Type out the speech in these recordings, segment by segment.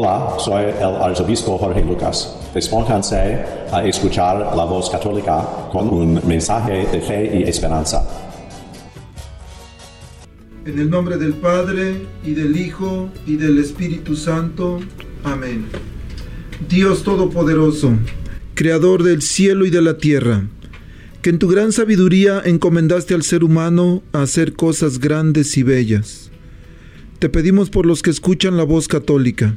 Hola, soy el arzobispo Jorge Lucas. Despónganse a escuchar la voz católica con un mensaje de fe y esperanza. En el nombre del Padre, y del Hijo, y del Espíritu Santo. Amén. Dios Todopoderoso, Creador del cielo y de la tierra, que en tu gran sabiduría encomendaste al ser humano a hacer cosas grandes y bellas. Te pedimos por los que escuchan la voz católica,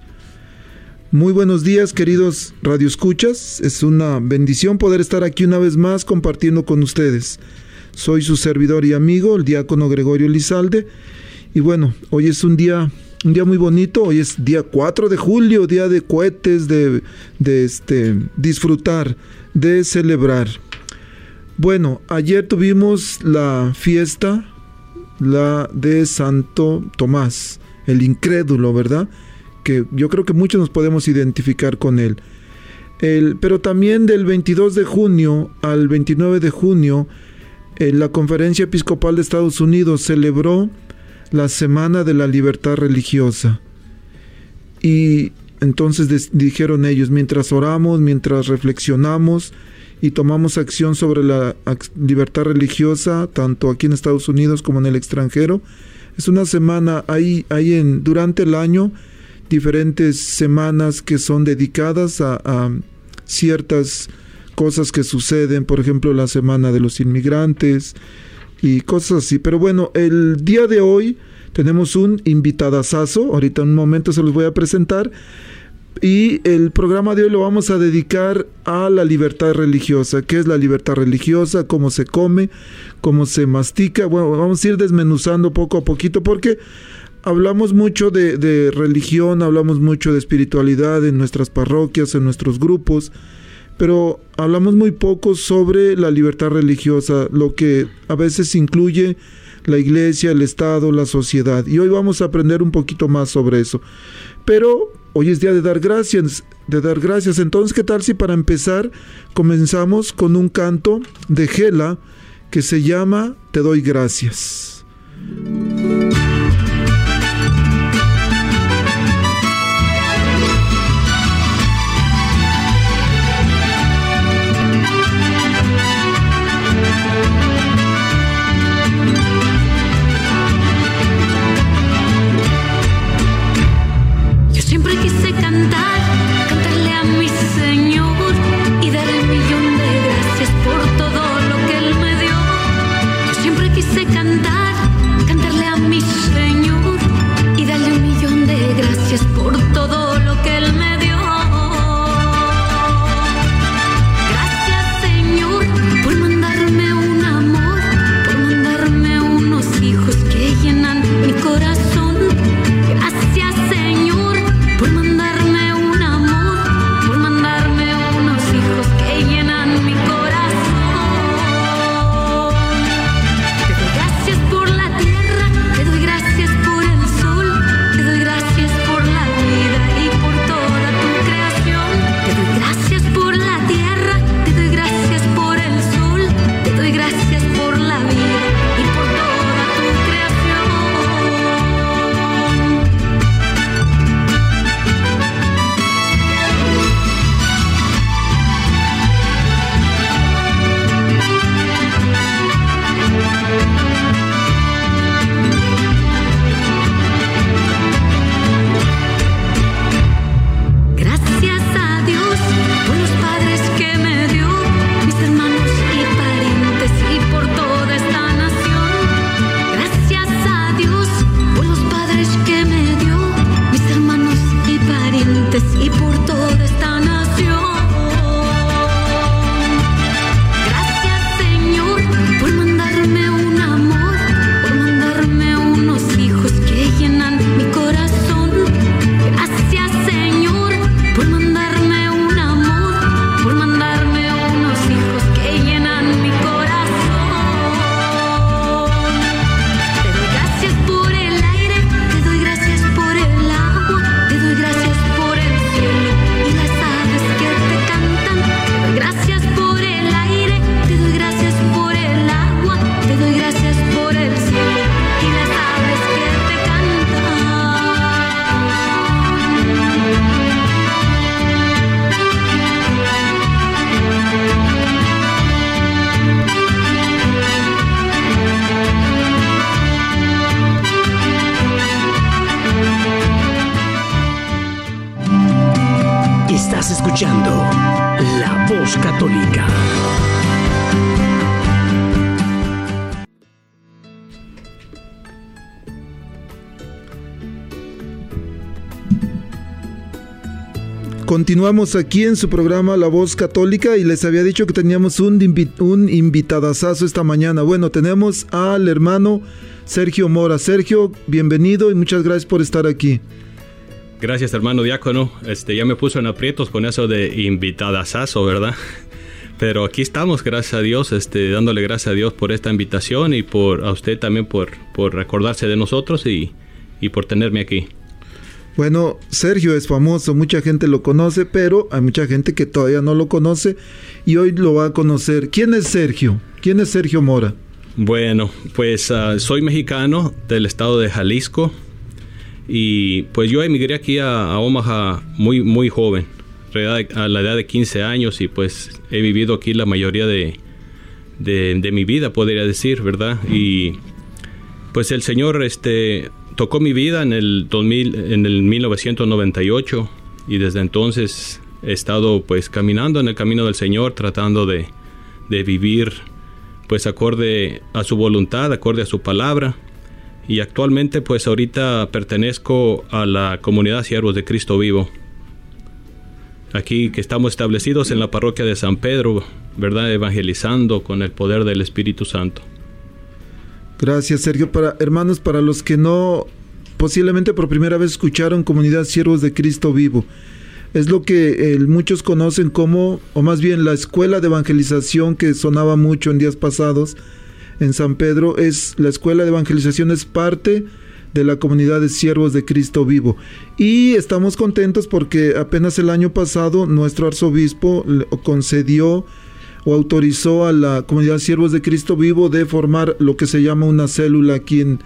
Muy buenos días, queridos radioescuchas. Es una bendición poder estar aquí una vez más compartiendo con ustedes. Soy su servidor y amigo, el diácono Gregorio Lizalde. Y bueno, hoy es un día, un día muy bonito. Hoy es día 4 de julio, día de cohetes, de, de este, disfrutar, de celebrar. Bueno, ayer tuvimos la fiesta, la de Santo Tomás, el incrédulo, ¿verdad? Que yo creo que muchos nos podemos identificar con él. El, pero también del 22 de junio al 29 de junio, en la Conferencia Episcopal de Estados Unidos celebró la Semana de la Libertad Religiosa. Y entonces dijeron ellos, mientras oramos, mientras reflexionamos y tomamos acción sobre la libertad religiosa, tanto aquí en Estados Unidos como en el extranjero, es una semana ahí, ahí en, durante el año diferentes semanas que son dedicadas a, ciertas cosas que suceden, por ejemplo la semana de los inmigrantes y cosas así. Pero bueno, el día de hoy tenemos un invitadazazo, ahorita en un momento se los voy a presentar. Y el programa de hoy lo vamos a dedicar a la libertad religiosa. ¿Qué es la libertad religiosa? ¿Cómo se come? ¿Cómo se mastica? Bueno, vamos a ir desmenuzando poco a poquito porque hablamos mucho de, religión, hablamos mucho de espiritualidad en nuestras parroquias, en nuestros grupos, pero hablamos muy poco sobre la libertad religiosa, lo que a veces incluye la iglesia, el Estado, la sociedad. Y hoy vamos a aprender un poquito más sobre eso. Pero hoy es día de dar gracias, de dar gracias. Entonces, ¿qué tal si para empezar comenzamos con un canto de Gela que se llama Te doy gracias? Continuamos aquí en su programa La Voz Católica y les había dicho que teníamos un, un invitadazazo esta mañana. Bueno, tenemos al hermano Sergio Mora. Sergio, bienvenido y muchas gracias por estar aquí. Gracias, hermano diácono. Este, ya me puso en aprietos con eso de invitadazazo, ¿verdad? Pero aquí estamos, gracias a Dios, este, dándole gracias a Dios por esta invitación y por a usted también por, por recordarse de nosotros y, y por tenerme aquí. Bueno, Sergio es famoso, mucha gente lo conoce, pero hay mucha gente que todavía no lo conoce y hoy lo va a conocer. ¿Quién es Sergio? ¿Quién es Sergio Mora? Bueno, pues uh, soy mexicano del estado de Jalisco y pues yo emigré aquí a, Omaha muy, muy joven, a la edad de 15 años y pues he vivido aquí la mayoría de, de mi vida, podría decir, ¿verdad? Y pues el Señor este, tocó mi vida en el 2000, en el 1998 y desde entonces he estado pues caminando en el camino del Señor tratando de, de vivir pues acorde a su voluntad, acorde a su palabra y actualmente pues ahorita pertenezco a la comunidad Siervos de Cristo Vivo. Aquí que estamos establecidos en la parroquia de San Pedro, ¿verdad? Evangelizando con el poder del Espíritu Santo. Gracias, Sergio. Para hermanos, para los que no posiblemente por primera vez escucharon Comunidad Siervos de Cristo Vivo. Es lo que muchos conocen como, o más bien la escuela de evangelización que sonaba mucho en días pasados en San Pedro, es la escuela de evangelización es parte de la comunidad de siervos de Cristo vivo. Y estamos contentos porque apenas el año pasado nuestro arzobispo concedió o autorizó a la comunidad siervos de Cristo vivo de formar lo que se llama una célula aquí en,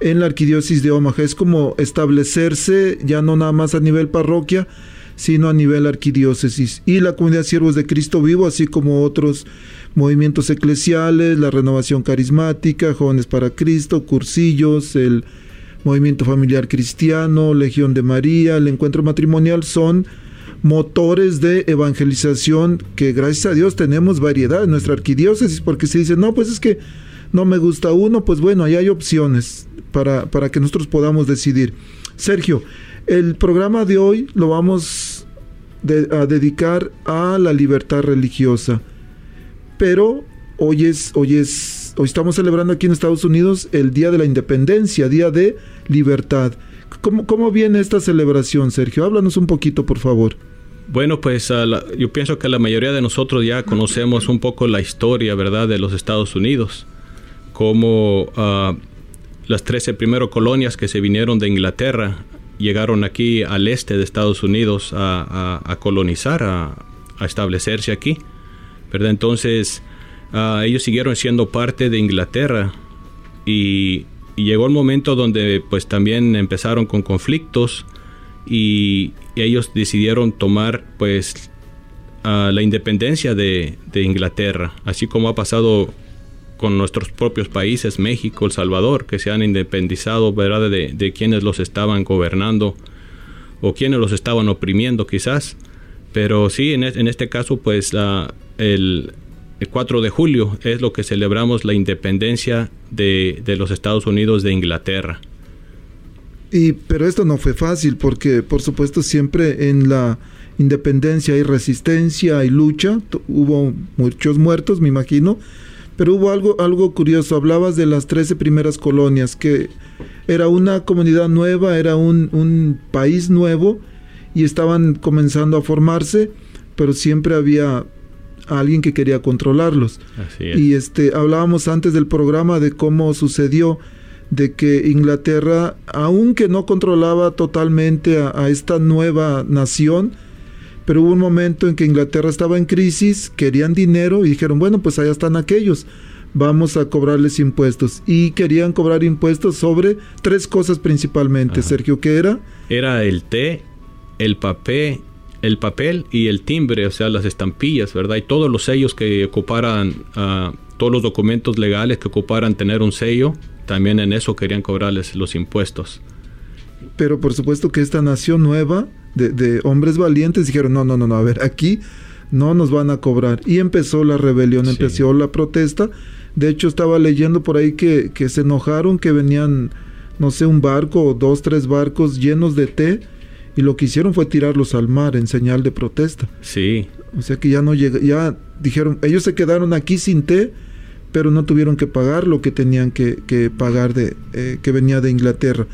en la arquidiócesis de Omaha. Es como establecerse ya no nada más a nivel parroquia, sino a nivel arquidiócesis. Y la comunidad siervos de Cristo vivo, así como otros movimientos eclesiales, la renovación carismática, jóvenes para Cristo, cursillos, el movimiento familiar cristiano, Legión de María, el encuentro matrimonial, son motores de evangelización que gracias a Dios tenemos variedad en nuestra arquidiócesis, porque se dice, no, pues es que no me gusta uno, pues bueno, ahí hay opciones para, para que nosotros podamos decidir. Sergio, el programa de hoy lo vamos a dedicar a la libertad religiosa, pero hoy es, hoy es, hoy estamos celebrando aquí en Estados Unidos el Día de la Independencia, Día de Libertad. ¿Cómo, cómo viene esta celebración, Sergio? Háblanos un poquito, por favor. Bueno, pues yo pienso que la mayoría de nosotros ya conocemos un poco la historia, ¿verdad?, de los Estados Unidos, cómo uh, las 13 primeras colonias que se vinieron de Inglaterra llegaron aquí al este de Estados Unidos a, colonizar, a, establecerse aquí, ¿verdad? Entonces uh, ellos siguieron siendo parte de Inglaterra y, y, llegó el momento donde pues también empezaron con conflictos y, ellos decidieron tomar pues la independencia de, de, Inglaterra, así como ha pasado con nuestros propios países, México, El Salvador, que se han independizado ¿verdad? De, de quienes los estaban gobernando o quienes los estaban oprimiendo quizás. Pero sí, en, en este caso, pues la, el, el 4 de julio es lo que celebramos la independencia de, de los Estados Unidos de Inglaterra. Y, pero esto no fue fácil porque, por supuesto, siempre en la independencia hay resistencia, hay lucha. Hubo muchos muertos, me imagino. Pero hubo algo, algo curioso. Hablabas de las 13 primeras colonias, que era una comunidad nueva, era un, un país nuevo y estaban comenzando a formarse, pero siempre había alguien que quería controlarlos. Y este hablábamos antes del programa de cómo sucedió de que Inglaterra, aunque no controlaba totalmente a, a, esta nueva nación, pero hubo un momento en que Inglaterra estaba en crisis, querían dinero y dijeron, bueno, pues allá están aquellos, vamos a cobrarles impuestos. Y querían cobrar impuestos sobre tres cosas principalmente, Ajá. Sergio, ¿qué era? Era el té, el papel, el papel y el timbre, o sea, las estampillas, ¿verdad? Y todos los sellos que ocuparan, uh, todos los documentos legales que ocuparan tener un sello, también en eso querían cobrarles los impuestos. Pero por supuesto que esta nación nueva de, de, hombres valientes dijeron, no, no, no, no, a ver, aquí no nos van a cobrar. Y empezó la rebelión, empezó la protesta. De hecho, estaba leyendo por ahí que, que se enojaron, que venían, no sé, un barco o dos, tres barcos llenos de té y lo que hicieron fue tirarlos al mar en señal de protesta. Sí. O sea que ya no llega, ya dijeron, ellos se quedaron aquí sin té, pero no tuvieron que pagar lo que tenían que, que pagar de eh, que venía de Inglaterra.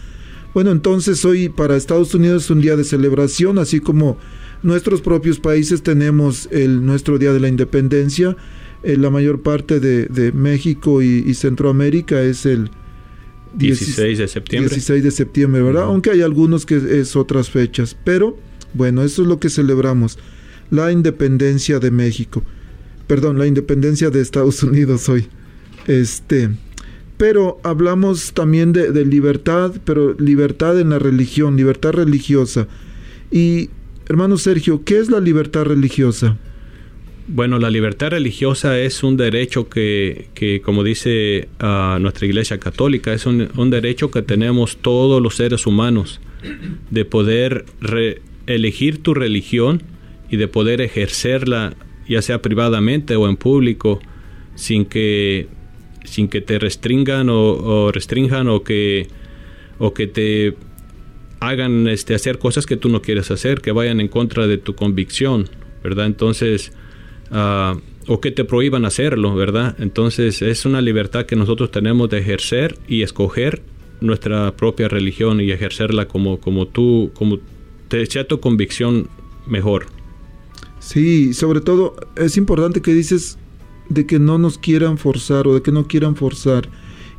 Bueno, entonces hoy para Estados Unidos es un día de celebración, así como nuestros propios países tenemos el nuestro día de la independencia. Eh, la mayor parte de, de México y, y Centroamérica es el 16 de septiembre. 16 de septiembre, ¿verdad? Aunque hay algunos que es otras fechas. Pero, bueno, eso es lo que celebramos. La independencia de México. Perdón, la independencia de Estados Unidos hoy. Este. Pero hablamos también de, de libertad, pero libertad en la religión, libertad religiosa. Y, hermano Sergio, ¿qué es la libertad religiosa? Bueno, la libertad religiosa es un derecho que, que como dice uh, nuestra Iglesia Católica, es un, un, derecho que tenemos todos los seres humanos de poder re, elegir tu religión y de poder ejercerla, ya sea privadamente o en público, sin que, sin que te restringan o, o restrinjan o que, o que te hagan este, hacer cosas que tú no quieres hacer, que vayan en contra de tu convicción, ¿verdad? Entonces, Uh, o que te prohíban hacerlo, ¿verdad? Entonces es una libertad que nosotros tenemos de ejercer y escoger nuestra propia religión y ejercerla como, como tú, como te sea tu convicción mejor. Sí, sobre todo es importante que dices de que no nos quieran forzar o de que no quieran forzar.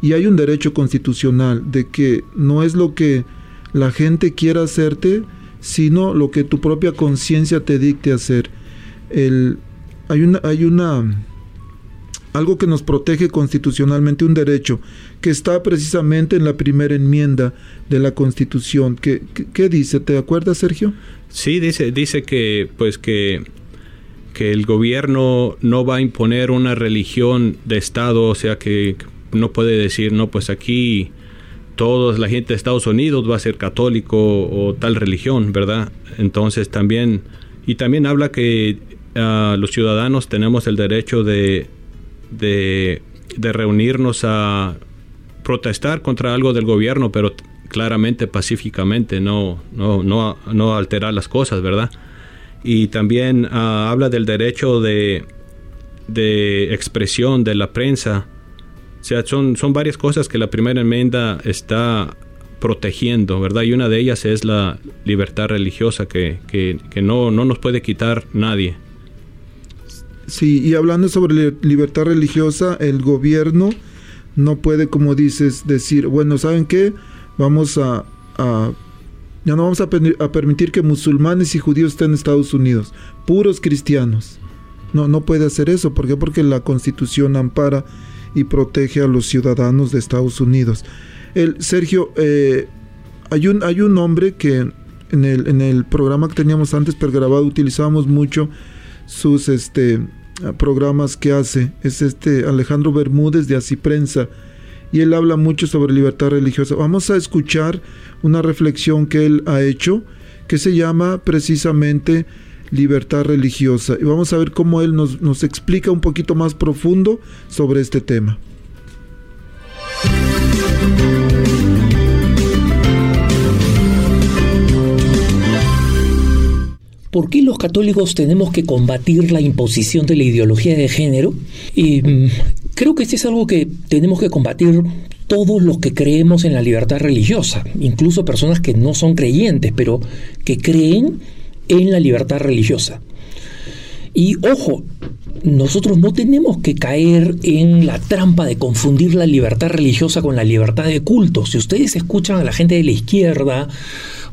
Y hay un derecho constitucional de que no es lo que la gente quiera hacerte, sino lo que tu propia conciencia te dicte hacer. El, hay una, hay una algo que nos protege constitucionalmente, un derecho, que está precisamente en la primera enmienda de la Constitución. ¿Qué, qué, dice? ¿Te acuerdas, Sergio? Sí, dice, dice que pues que, que el gobierno no va a imponer una religión de Estado, o sea que no puede decir, no, pues aquí toda la gente de Estados Unidos va a ser católico o tal religión, ¿verdad? Entonces también, y también habla que uh, los ciudadanos tenemos el derecho de, de, reunirnos a protestar contra algo del gobierno, pero claramente pacíficamente, no, no, no, no alterar las cosas, ¿verdad? Y también uh, habla del derecho de, de expresión de la prensa. O sea, son, son varias cosas que la primera enmienda está protegiendo, ¿verdad? Y una de ellas es la libertad religiosa que, que, que no, no nos puede quitar nadie. Sí, y hablando sobre libertad religiosa, el gobierno no puede, como dices, decir, bueno, ¿saben qué? Vamos a... ya no vamos a, permitir que musulmanes y judíos estén en Estados Unidos, puros cristianos. No, no puede hacer eso. ¿Por qué? Porque la constitución ampara y protege a los ciudadanos de Estados Unidos. El, Sergio, eh, hay, un, hay un hombre que en el, en el programa que teníamos antes pregrabado utilizábamos mucho sus este, programas que hace. Es este Alejandro Bermúdez de Así Prensa. Y él habla mucho sobre libertad religiosa. Vamos a escuchar una reflexión que él ha hecho que se llama precisamente libertad religiosa. Y vamos a ver cómo él nos, nos explica un poquito más profundo sobre este tema. ¿Por qué los católicos tenemos que combatir la imposición de la ideología de género? Y mm, creo que este es algo que tenemos que combatir todos los que creemos en la libertad religiosa, incluso personas que no son creyentes, pero que creen en la libertad religiosa. Y ojo, nosotros no tenemos que caer en la trampa de confundir la libertad religiosa con la libertad de culto. Si ustedes escuchan a la gente de la izquierda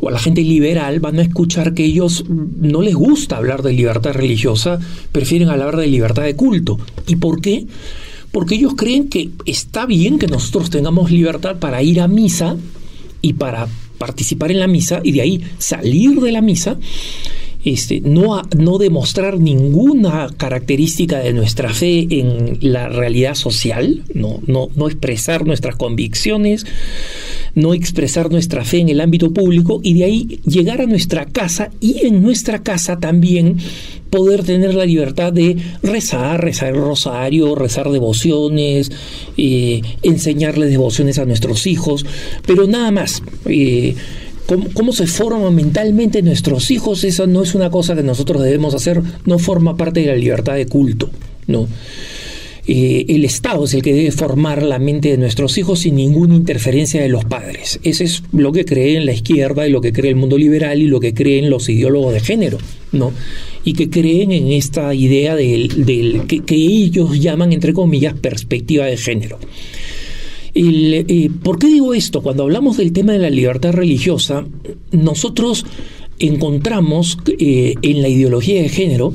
o a la gente liberal, van a escuchar que ellos no les gusta hablar de libertad religiosa, prefieren hablar de libertad de culto. ¿Y por qué? Porque ellos creen que está bien que nosotros tengamos libertad para ir a misa y para participar en la misa y de ahí salir de la misa este, no, no demostrar ninguna característica de nuestra fe en la realidad social, no, no, no expresar nuestras convicciones, no expresar nuestra fe en el ámbito público y de ahí llegar a nuestra casa y en nuestra casa también poder tener la libertad de rezar, rezar el rosario, rezar devociones, eh, enseñarle devociones a nuestros hijos, pero nada más. Eh, cómo, se forman mentalmente nuestros hijos, esa no es una cosa que nosotros debemos hacer, no forma parte de la libertad de culto, ¿no? Eh, el Estado es el que debe formar la mente de nuestros hijos sin ninguna interferencia de los padres. Eso es lo que cree en la izquierda y lo que cree el mundo liberal y lo que creen los ideólogos de género, ¿no? Y que creen en esta idea del, que, que ellos llaman, entre comillas, perspectiva de género. ¿Por qué digo esto? Cuando hablamos del tema de la libertad religiosa, nosotros encontramos eh, en la ideología de género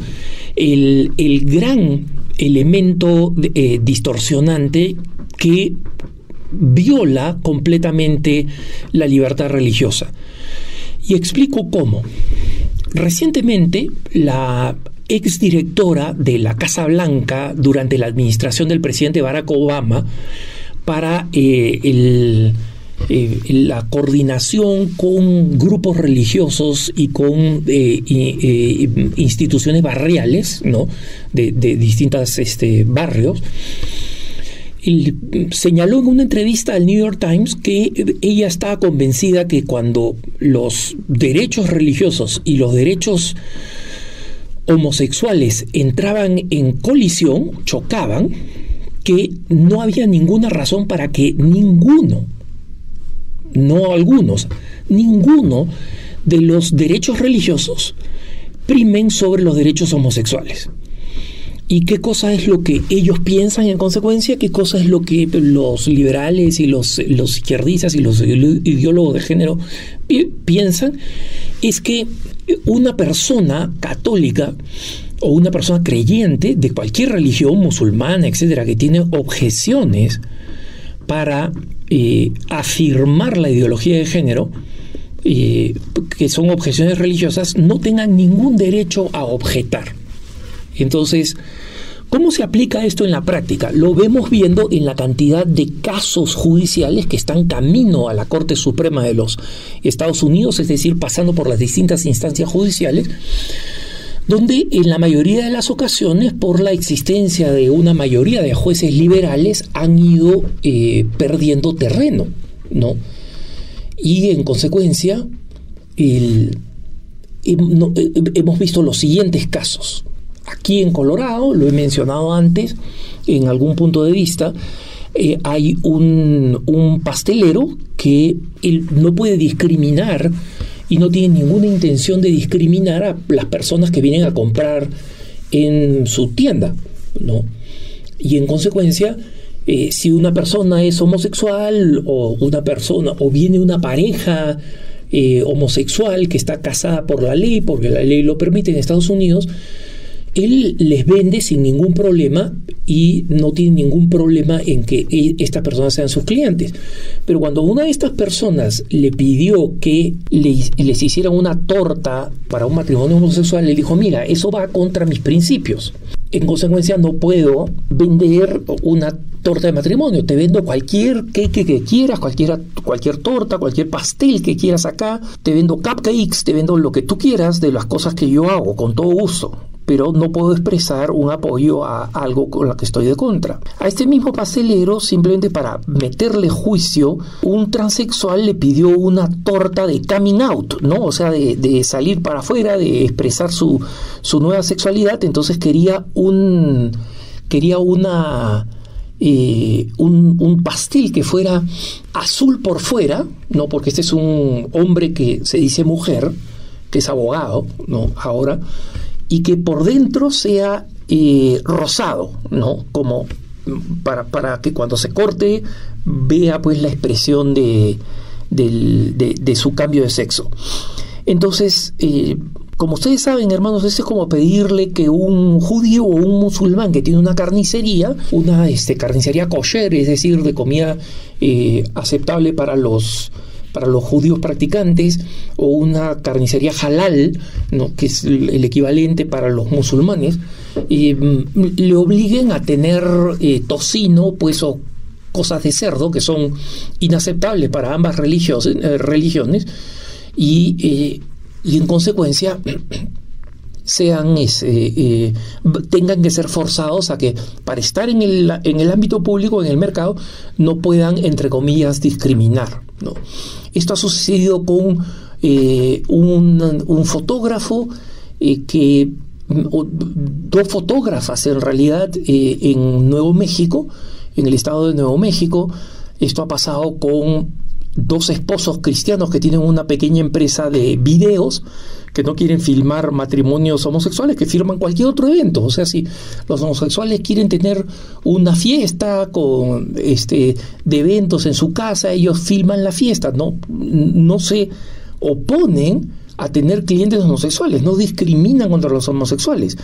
el, gran elemento eh, distorsionante que viola completamente la libertad religiosa. Y explico cómo. Recientemente, la exdirectora de la Casa Blanca durante la administración del presidente Barack Obama para eh, eh, la coordinación con grupos religiosos y con eh, instituciones barriales ¿no? de, de distintos este, barrios. señaló en una entrevista al New York Times que ella estaba convencida que cuando los derechos religiosos y los derechos homosexuales entraban en colisión, chocaban, que no había ninguna razón para que ninguno, no algunos, ninguno de los derechos religiosos primen sobre los derechos homosexuales. ¿Y qué cosa es lo que ellos piensan en consecuencia? ¿Qué cosa es lo que los liberales y los, los izquierdistas y los ideólogos de género piensan? Es que una persona católica o una persona creyente de cualquier religión musulmana, etcétera, que tiene objeciones para eh, afirmar la ideología de género, eh, que son objeciones religiosas, no tengan ningún derecho a objetar. Entonces, ¿cómo se aplica esto en la práctica? Lo vemos viendo en la cantidad de casos judiciales que están camino a la Corte Suprema de los Estados Unidos, es decir, pasando por las distintas instancias judiciales donde en la mayoría de las ocasiones, por la existencia de una mayoría de jueces liberales, han ido eh, perdiendo terreno, ¿no? Y en consecuencia, hemos visto los siguientes casos. Aquí en Colorado, lo he mencionado antes, en algún punto de vista, eh, hay un, un, pastelero que no puede discriminar y no tiene ninguna intención de discriminar a las personas que vienen a comprar en su tienda, ¿no? Y en consecuencia, eh, si una persona es homosexual o una persona o viene una pareja eh, homosexual que está casada por la ley, porque la ley lo permite en Estados Unidos, él les vende sin ningún problema y no tiene ningún problema en que e, estas personas sean sus clientes. Pero cuando una de estas personas le pidió que les, hiciera una torta para un matrimonio homosexual, le dijo, mira, eso va contra mis principios. En consecuencia, no puedo vender una torta de matrimonio. Te vendo cualquier cake que quieras, cualquier, cualquier torta, cualquier pastel que quieras acá. Te vendo cupcakes, te vendo lo que tú quieras de las cosas que yo hago, con todo gusto pero no puedo expresar un apoyo a algo con lo que estoy de contra. A este mismo pastelero, simplemente para meterle juicio, un transexual le pidió una torta de coming out, ¿no? O sea, de, salir para afuera, de expresar su, su nueva sexualidad, entonces quería un... quería una... Eh, un, un, pastel que fuera azul por fuera, ¿no? Porque este es un hombre que se dice mujer, que es abogado, ¿no? Ahora, y que por dentro sea eh, rosado, ¿no? Como para, para, que cuando se corte vea pues la expresión de, de, su cambio de sexo. Entonces, eh, como ustedes saben, hermanos, eso es como pedirle que un judío o un musulmán que tiene una carnicería, una este, carnicería kosher, es decir, de comida eh, aceptable para los para los judíos practicantes o una carnicería halal, que es el equivalente para los musulmanes, mm, le obliguen a tener eh, tocino pues o cosas de cerdo que son inaceptables para ambas eh, religiones y, eh, y en consecuencia sean eh, tengan que ser forzados a que para estar en el, en el ámbito público, en el mercado, no puedan, entre comillas, discriminar. Esto ha sucedido con un, un, fotógrafo que dos fotógrafas en realidad en Nuevo México en el estado de Nuevo México. Esto ha pasado con dos esposos cristianos que tienen una pequeña empresa de videos que no quieren filmar matrimonios homosexuales, que firman cualquier otro evento. O sea, si los homosexuales quieren tener una fiesta con este de eventos en su casa, ellos filman la fiesta, no, no se oponen a tener clientes homosexuales, no discriminan contra los homosexuales.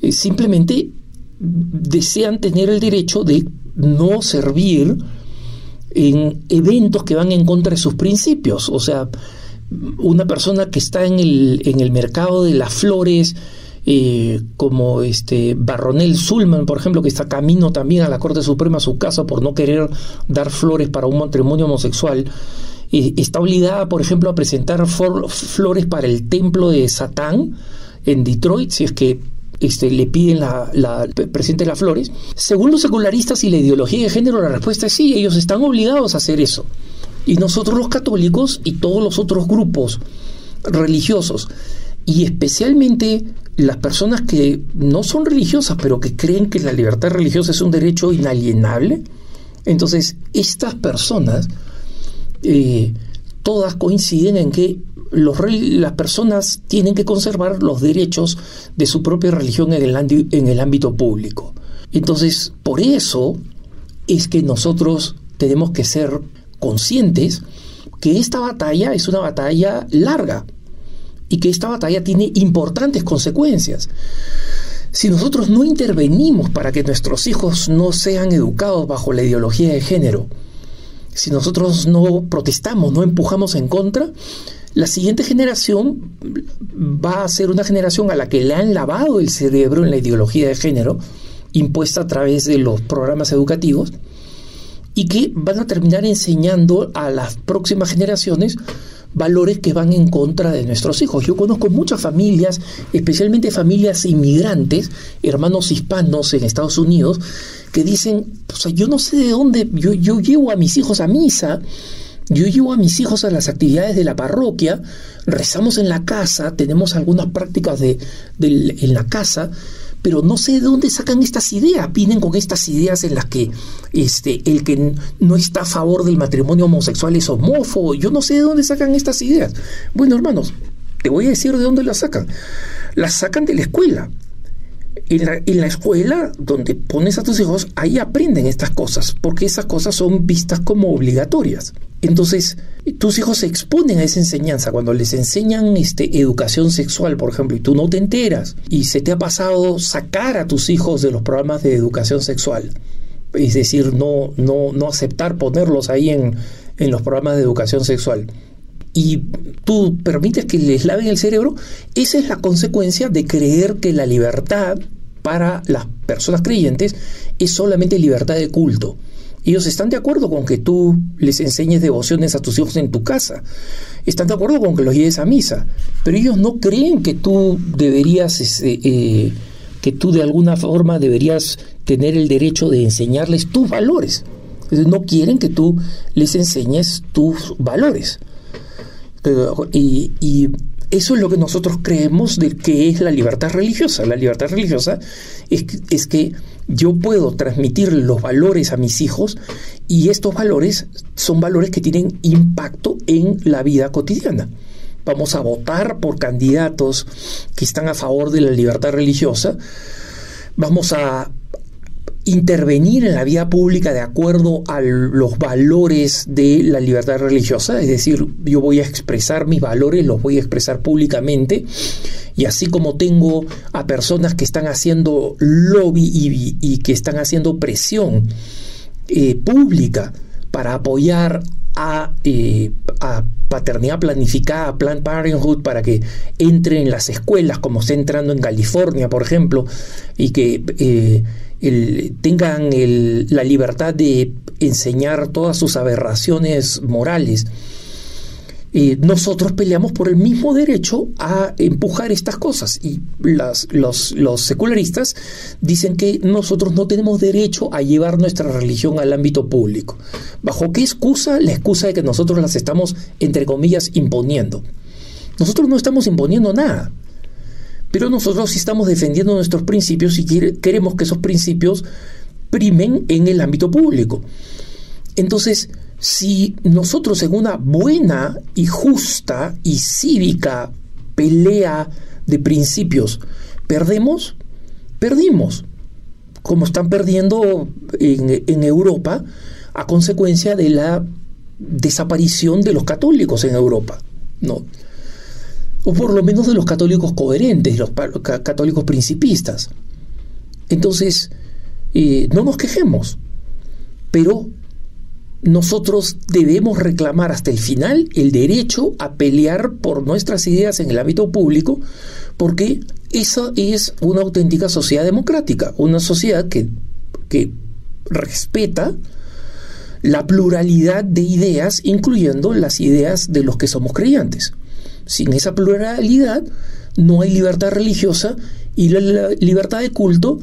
Eh, simplemente desean tener el derecho de no servir en eventos que van en contra de sus principios. O sea, una persona que está en el, en el mercado de las flores, eh, como este Barronel Sulman, por ejemplo, que está camino también a la Corte Suprema a su casa por no querer dar flores para un matrimonio homosexual, eh, está obligada, por ejemplo, a presentar flores para el templo de Satán en Detroit, si es que este, le piden la, la, presente las flores. Según los secularistas y la ideología de género, la respuesta es sí, ellos están obligados a hacer eso. Y nosotros los católicos y todos los otros grupos religiosos, y especialmente las personas que no son religiosas, pero que creen que la libertad religiosa es un derecho inalienable, entonces estas personas eh, todas coinciden en que las personas tienen que conservar los derechos de su propia religión en el, en el ámbito público. Entonces, por eso es que nosotros tenemos que ser conscientes que esta batalla es una batalla larga y que esta batalla tiene importantes consecuencias. Si nosotros no intervenimos para que nuestros hijos no sean educados bajo la ideología de género, si nosotros no protestamos, no empujamos en contra, la siguiente generación va a ser una generación a la que le han lavado el cerebro en la ideología de género, impuesta a través de los programas educativos, y que van a terminar enseñando a las próximas generaciones valores que van en contra de nuestros hijos. Yo conozco muchas familias, especialmente familias inmigrantes, hermanos hispanos en Estados Unidos, que dicen, o sea, yo no sé de dónde, yo, yo llevo a mis hijos a misa, yo llevo a mis hijos a las actividades de la parroquia, rezamos en la casa, tenemos algunas prácticas de, en la casa, pero no sé de dónde sacan estas ideas. Vienen con estas ideas en las que este, el que no está a favor del matrimonio homosexual es homófobo. Yo no sé de dónde sacan estas ideas. Bueno, hermanos, te voy a decir de dónde las sacan. Las sacan de la escuela. En la, escuela donde pones a tus hijos, ahí aprenden estas cosas, porque esas cosas son vistas como obligatorias. Entonces, tus hijos se exponen a esa enseñanza. Cuando les enseñan este, educación sexual, por ejemplo, y tú no te enteras, y se te ha pasado sacar a tus hijos de los programas de educación sexual, es decir, no, no, no aceptar ponerlos ahí en, en los programas de educación sexual, y tú permites que les laven el cerebro, esa es la consecuencia de creer que la libertad para las personas creyentes es solamente libertad de culto. Ellos están de acuerdo con que tú les enseñes devociones a tus hijos en tu casa. Están de acuerdo con que los lleves a misa. Pero ellos no creen que tú deberías, este, eh, que tú de alguna forma deberías tener el derecho de enseñarles tus valores. no quieren que tú les enseñes tus valores. Y, eso es lo que nosotros creemos de que es la libertad religiosa. La libertad religiosa es, es que yo puedo transmitir los valores a mis hijos y estos valores son valores que tienen impacto en la vida cotidiana. Vamos a votar por candidatos que están a favor de la libertad religiosa. Vamos a intervenir en la vida pública de acuerdo a los valores de la libertad religiosa, es decir, yo voy a expresar mis valores, los voy a expresar públicamente, y así como tengo a personas que están haciendo lobby y, que están haciendo presión eh, pública para apoyar a, eh, paternidad planificada, a Planned Parenthood, para que entre en las escuelas, como está entrando en California, por ejemplo, y que eh, tengan la libertad de enseñar todas sus aberraciones morales nosotros peleamos por el mismo derecho a empujar estas cosas y las, los, los secularistas dicen que nosotros no tenemos derecho a llevar nuestra religión al ámbito público. ¿Bajo qué excusa? La excusa de que nosotros las estamos, entre comillas, imponiendo. Nosotros no estamos imponiendo nada, pero nosotros sí estamos defendiendo nuestros principios y queremos que esos principios primen en el ámbito público. Entonces, si nosotros en una buena y justa y cívica pelea de principios perdemos, perdimos, como están perdiendo en, Europa a consecuencia de la desaparición de los católicos en Europa, ¿no? O por lo menos de los católicos coherentes, los católicos principistas. Entonces, eh, no nos quejemos, pero nosotros debemos reclamar hasta el final el derecho a pelear por nuestras ideas en el ámbito público, porque esa es una auténtica sociedad democrática, una sociedad que, que respeta la pluralidad de ideas, incluyendo las ideas de los que somos creyentes. Sin esa pluralidad no hay libertad religiosa y la libertad de culto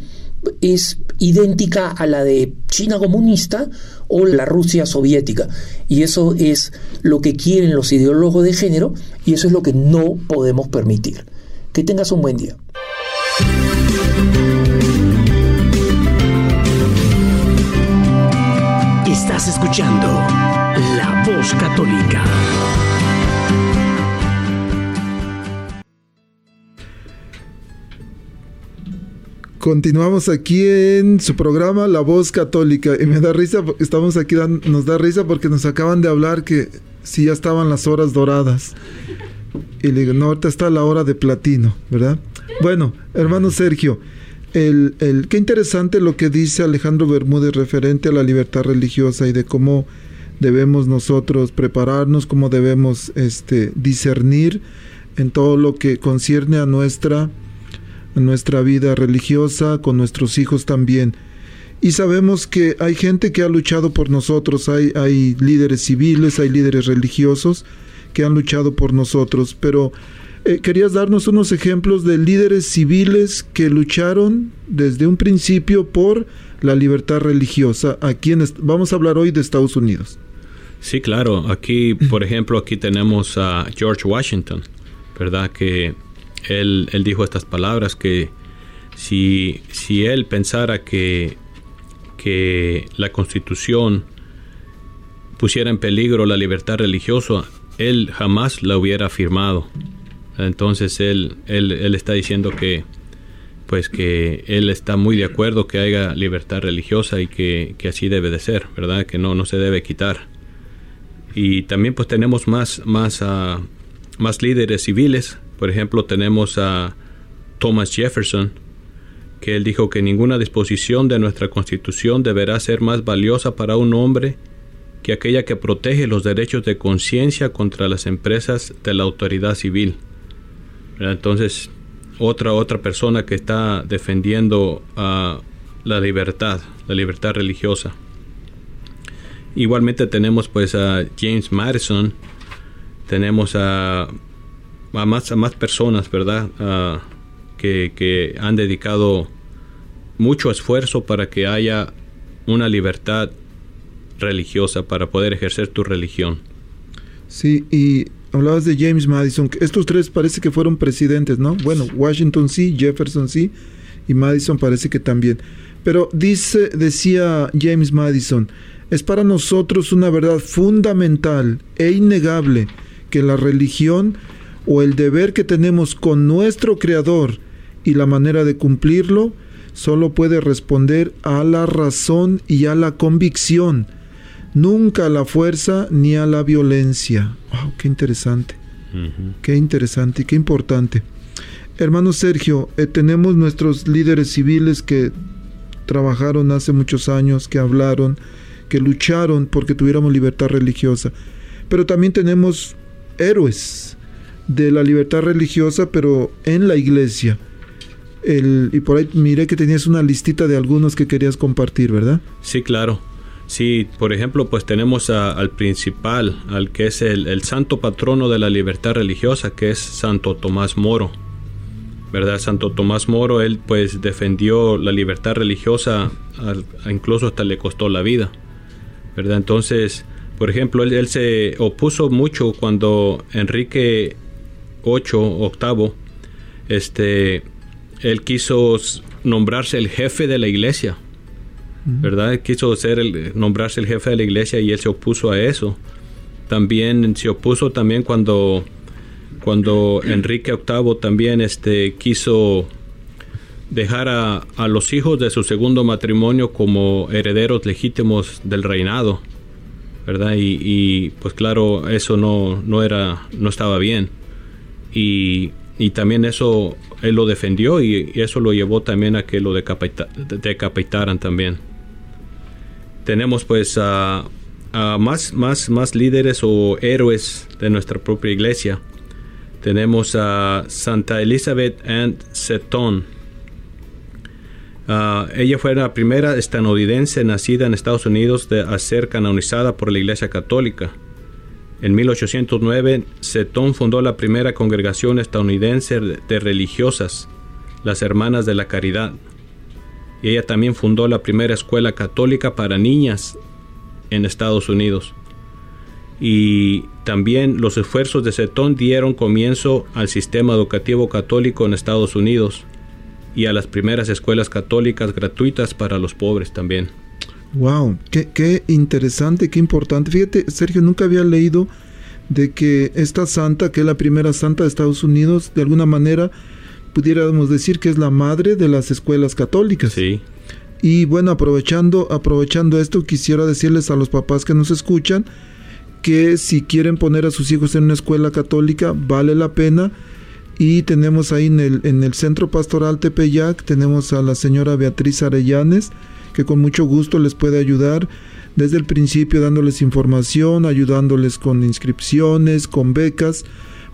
es idéntica a la de China comunista o la Rusia soviética. Y eso es lo que quieren los ideólogos de género y eso es lo que no podemos permitir. Que tengas un buen día. Estás escuchando La Voz Católica. Continuamos aquí en su programa La Voz Católica y me da risa, estamos aquí, nos da risa porque nos acaban de hablar que sí ya estaban las horas doradas. Y le digo, no, ahorita está la hora de platino, ¿verdad? Bueno, hermano Sergio, el, el, qué interesante lo que dice Alejandro Bermúdez referente a la libertad religiosa y de cómo debemos nosotros prepararnos, cómo debemos este, discernir en todo lo que concierne a nuestra nuestra vida religiosa, con nuestros hijos también. Y sabemos que hay gente que ha luchado por nosotros, hay, hay líderes civiles, hay líderes religiosos que han luchado por nosotros, pero eh, querías darnos unos ejemplos de líderes civiles que lucharon desde un principio por la libertad religiosa. A quienes vamos a hablar hoy de Estados Unidos. Sí, claro. Aquí, por ejemplo, aquí tenemos a George Washington, ¿verdad? Que él, dijo estas palabras que si, si él pensara que, que la constitución pusiera en peligro la libertad religiosa, él jamás la hubiera firmado. Entonces él, él, él, está diciendo que pues que él está muy de acuerdo que haya libertad religiosa y que, que, así debe de ser, ¿verdad? Que no, no se debe quitar. Y también pues tenemos más, más, uh, más líderes civiles por ejemplo, tenemos a Thomas Jefferson, que él dijo que ninguna disposición de nuestra Constitución deberá ser más valiosa para un hombre que aquella que protege los derechos de conciencia contra las empresas de la autoridad civil. Entonces, otra otra persona que está defendiendo a la libertad, la libertad religiosa. Igualmente tenemos pues a James Madison, tenemos a a más, a más personas, ¿verdad? que, que han dedicado mucho esfuerzo para que haya una libertad religiosa para poder ejercer tu religión. Sí, y hablabas de James Madison, estos tres parece que fueron presidentes, ¿no? Bueno, Washington sí, Jefferson sí, y Madison parece que también. Pero dice, decía James Madison, es para nosotros una verdad fundamental e innegable que la religión o el deber que tenemos con nuestro Creador y la manera de cumplirlo, solo puede responder a la razón y a la convicción, nunca a la fuerza ni a la violencia. ¡Wow! ¡Qué interesante! ¡Qué interesante y qué importante! Hermano Sergio, eh, tenemos nuestros líderes civiles que trabajaron hace muchos años, que hablaron, que lucharon porque tuviéramos libertad religiosa. Pero también tenemos héroes de la libertad religiosa, pero en la iglesia. El, y por ahí miré que tenías una listita de algunos que querías compartir, ¿verdad? Sí, claro. Sí, por ejemplo, pues tenemos al principal, al que es el, el, santo patrono de la libertad religiosa, que es Santo Tomás Moro. ¿Verdad? Santo Tomás Moro, él pues defendió la libertad religiosa, incluso hasta le costó la vida. ¿Verdad? Entonces, por ejemplo, él, él se opuso mucho cuando Enrique VIII, octavo, este, él quiso nombrarse el jefe de la iglesia, ¿verdad? Quiso ser el, nombrarse el jefe de la iglesia y él se opuso a eso. También se opuso también cuando, cuando Enrique VIII también este, quiso dejar a, a, los hijos de su segundo matrimonio como herederos legítimos del reinado, ¿verdad? Y, y pues claro, eso no, no, era, no estaba bien. Y y también eso él lo defendió y, eso lo llevó también a que lo decapitaran también. Tenemos pues a, más, más, más líderes o héroes de nuestra propia iglesia. Tenemos a Santa Elizabeth Ann Seton. ella fue la primera estadounidense nacida en Estados Unidos de, a ser canonizada por la Iglesia Católica. En 1809, Seton fundó la primera congregación estadounidense de religiosas, las Hermanas de la Caridad. Y ella también fundó la primera escuela católica para niñas en Estados Unidos. Y también los esfuerzos de Seton dieron comienzo al sistema educativo católico en Estados Unidos y a las primeras escuelas católicas gratuitas para los pobres también. Wow, qué, qué, interesante, qué importante. Fíjate, Sergio, nunca había leído de que esta santa, que es la primera santa de Estados Unidos, de alguna manera pudiéramos decir que es la madre de las escuelas católicas. Sí. Y bueno, aprovechando, aprovechando esto, quisiera decirles a los papás que nos escuchan que si quieren poner a sus hijos en una escuela católica, vale la pena. Y tenemos ahí en el, en el Centro Pastoral Tepeyac, tenemos a la señora Beatriz Arellanes, que con mucho gusto les puede ayudar desde el principio dándoles información, ayudándoles con inscripciones, con becas,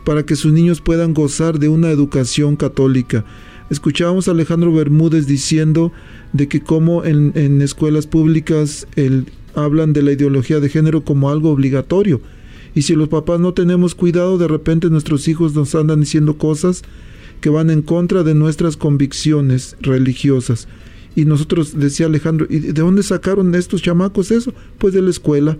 para que sus niños puedan gozar de una educación católica. Escuchábamos a Alejandro Bermúdez diciendo de que como en, escuelas públicas el, hablan de la ideología de género como algo obligatorio. Y si los papás no tenemos cuidado, de repente nuestros hijos nos andan diciendo cosas que van en contra de nuestras convicciones religiosas. Y nosotros, decía Alejandro, ¿y de dónde sacaron estos chamacos eso? Pues de la escuela.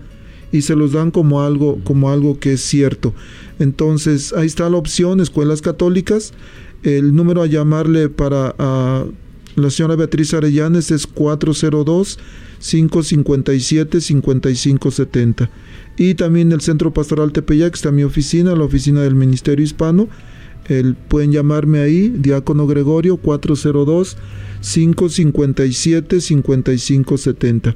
Y se los dan como algo, como algo que es cierto. Entonces, ahí está la opción, escuelas católicas. El número a llamarle para la señora Beatriz Arellanes es 402-557-5570. Y también el Centro Pastoral Tepeyac está mi oficina, la oficina del Ministerio Hispano. El, pueden llamarme ahí, Diácono Gregorio, 402 557 5570.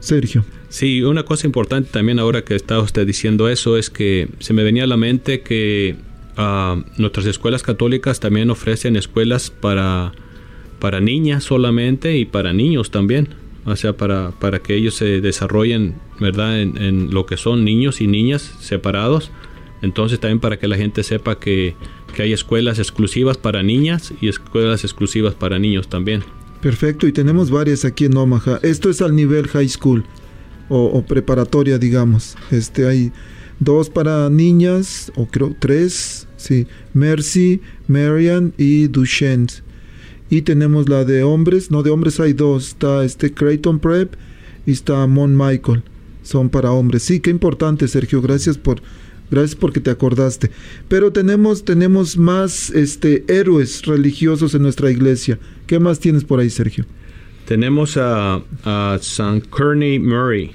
Sergio. Sí, una cosa importante también ahora que está usted diciendo eso es que se me venía a la mente que uh, nuestras escuelas católicas también ofrecen escuelas para, para niñas solamente y para niños también. O sea, para, para que ellos se desarrollen, ¿verdad? En lo que son niños y niñas separados. Entonces también para que la gente sepa que que hay escuelas exclusivas para niñas y escuelas exclusivas para niños también. Perfecto, y tenemos varias aquí en Omaha. Esto es al nivel high school o, preparatoria, digamos. Este hay dos para niñas, o creo tres, sí, Mercy, Marian y Duchenne. Y tenemos la de hombres, no de hombres hay dos, está este Creighton Prep y está Mon Michael. Son para hombres. Sí, qué importante, Sergio. Gracias por Gracias porque te acordaste. Pero tenemos, tenemos más este, héroes religiosos en nuestra iglesia. ¿Qué más tienes por ahí, Sergio? Tenemos a, San Kearney Murray.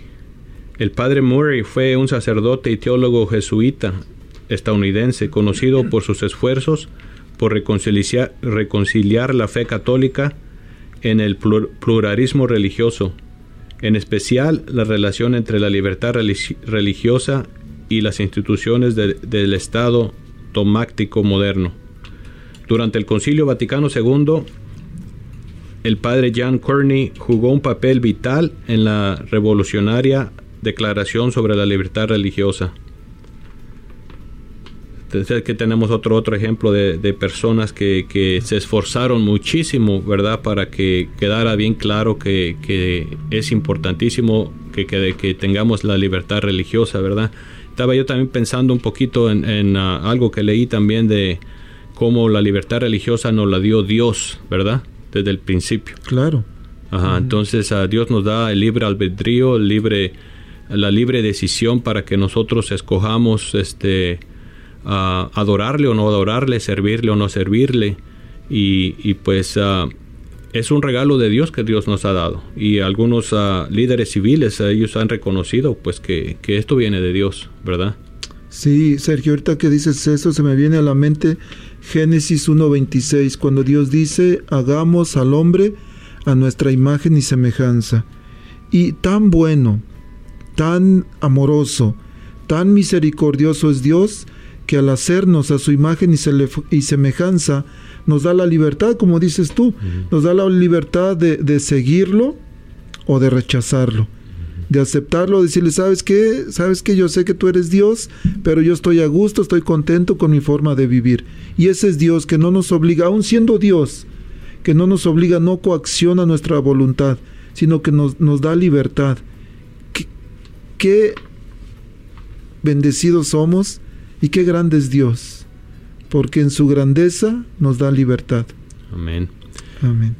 El padre Murray fue un sacerdote y teólogo jesuita estadounidense, conocido por sus esfuerzos por reconciliar la fe católica en el pluralismo religioso, en especial la relación entre la libertad religiosa y las instituciones del Estado tomáctico moderno. Durante el Concilio Vaticano II, el padre John Kearney jugó un papel vital en la revolucionaria Declaración sobre la Libertad Religiosa. Entonces, que tenemos otro, otro ejemplo de, personas que, se esforzaron muchísimo, ¿verdad? Para que quedara bien claro que, es importantísimo que, que, tengamos la libertad religiosa, ¿verdad? Estaba yo también pensando un poquito en, ah, algo que leí también de cómo la libertad religiosa nos la dio Dios, ¿verdad? Desde el principio. Claro. Ajá, entonces ah, Dios nos da el libre albedrío, el libre, la libre decisión para que nosotros escojamos este adorarle o no adorarle, servirle o no servirle. Y, pues es un regalo de Dios que Dios nos ha dado. Y algunos líderes civiles, ellos han reconocido pues que, esto viene de Dios, ¿verdad? Sí, Sergio, ahorita que dices eso, se me viene a la mente Génesis 1.26, cuando Dios dice, hagamos al hombre a nuestra imagen y semejanza. Y tan bueno, tan amoroso, tan misericordioso es Dios, que al hacernos a su imagen y, semejanza, nos da la libertad, como dices tú, nos da la libertad de, seguirlo o de rechazarlo, de aceptarlo, decirle, ¿sabes qué? ¿Sabes que Yo sé que tú eres Dios, pero yo estoy a gusto, estoy contento con mi forma de vivir. Y ese es Dios que no nos obliga, aun siendo Dios, que no nos obliga, no coacciona nuestra voluntad, sino que nos, nos da libertad. qué bendecidos somos y qué grande es Dios, porque en su grandeza nos da libertad. Amén. Amén.